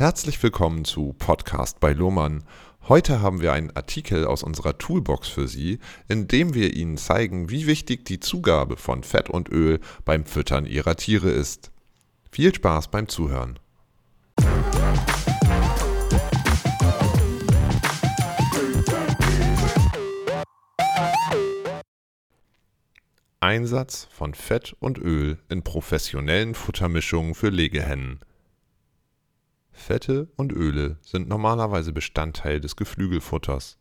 Herzlich willkommen zu Podcast bei Lohmann. Heute haben wir einen Artikel aus unserer Toolbox für Sie, in dem wir Ihnen zeigen, wie wichtig die Zugabe von Fett und Öl beim Füttern Ihrer Tiere ist. Viel Spaß beim Zuhören. Einsatz von Fett und Öl in professionellen Futtermischungen für Legehennen. Fette und Öle sind normalerweise Bestandteil des Geflügelfutters.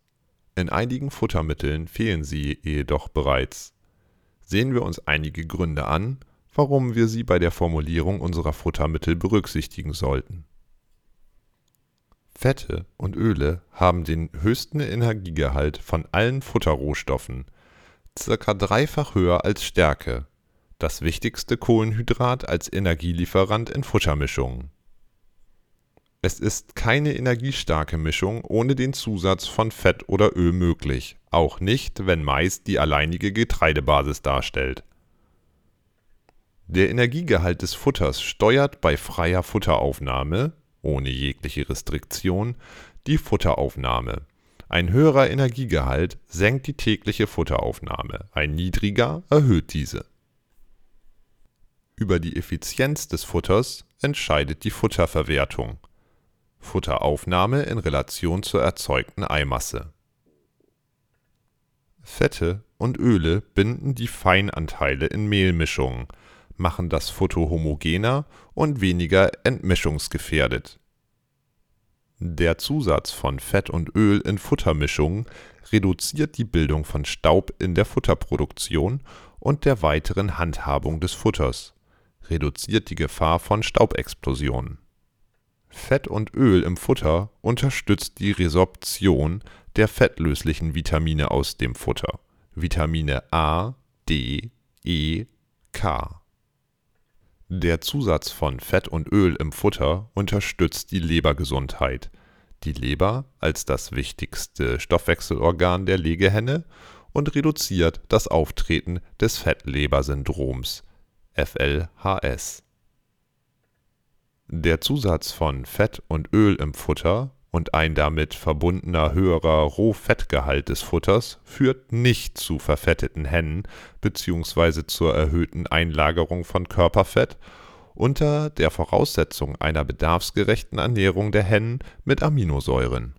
In einigen Futtermitteln fehlen sie jedoch bereits. Sehen wir uns einige Gründe an, warum wir sie bei der Formulierung unserer Futtermittel berücksichtigen sollten. Fette und Öle haben den höchsten Energiegehalt von allen Futterrohstoffen, circa dreifach höher als Stärke, das wichtigste Kohlenhydrat als Energielieferant in Futtermischungen es ist keine energiestarke Mischung ohne den Zusatz von Fett oder Öl möglich, auch nicht, wenn Mais die alleinige Getreidebasis darstellt. Der Energiegehalt des Futters steuert bei freier Futteraufnahme (ohne jegliche Restriktion) die Futteraufnahme. Ein höherer Energiegehalt senkt die tägliche Futteraufnahme, ein niedriger erhöht diese. Über die Effizienz des Futters entscheidet die Futterverwertung Futteraufnahme in Relation zur erzeugten Eimasse. Fette und Öle binden die Feinanteile in Mehlmischungen, machen das Futter homogener und weniger entmischungsgefährdet. Der Zusatz von Fett und Öl in Futtermischungen reduziert die Bildung von Staub in der Futterproduktion und der weiteren Handhabung des Futters, reduziert die Gefahr von Staubexplosionen Fett und Öl im Futter unterstützt die Resorption der fettlöslichen Vitamine aus dem Futter (Vitamine A, D, E, K). Der Zusatz von Fett und Öl im Futter unterstützt die Lebergesundheit. Die Leber als das wichtigste Stoffwechselorgan der Legehenne und reduziert das Auftreten des Fettlebersyndroms (FLHS der Zusatz von Fett und Öl im Futter und ein damit verbundener höherer Rohfettgehalt des Futters führt nicht zu verfetteten Hennen bzw. zur erhöhten Einlagerung von Körperfett unter der Voraussetzung einer bedarfsgerechten Ernährung der Hennen mit Aminosäuren.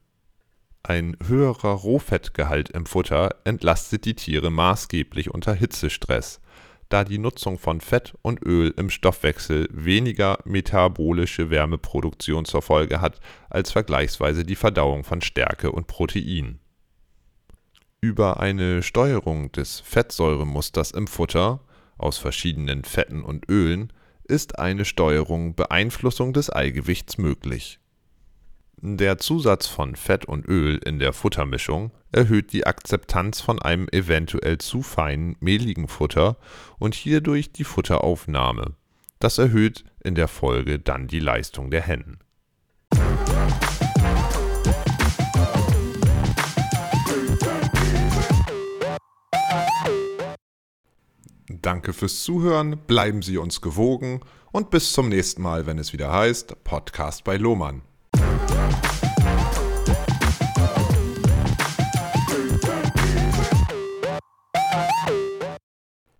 Ein höherer Rohfettgehalt im Futter entlastet die Tiere maßgeblich unter Hitzestress da die Nutzung von Fett und Öl im Stoffwechsel weniger metabolische Wärmeproduktion zur Folge hat als vergleichsweise die Verdauung von Stärke und Protein. Über eine Steuerung des Fettsäuremusters im Futter aus verschiedenen Fetten und Ölen ist eine Steuerung Beeinflussung des Eigewichts möglich der Zusatz von Fett und Öl in der Futtermischung erhöht die Akzeptanz von einem eventuell zu feinen, mehligen Futter und hierdurch die Futteraufnahme. Das erhöht in der Folge dann die Leistung der Hennen. Danke fürs Zuhören, bleiben Sie uns gewogen und bis zum nächsten Mal, wenn es wieder heißt Podcast bei Lohmann.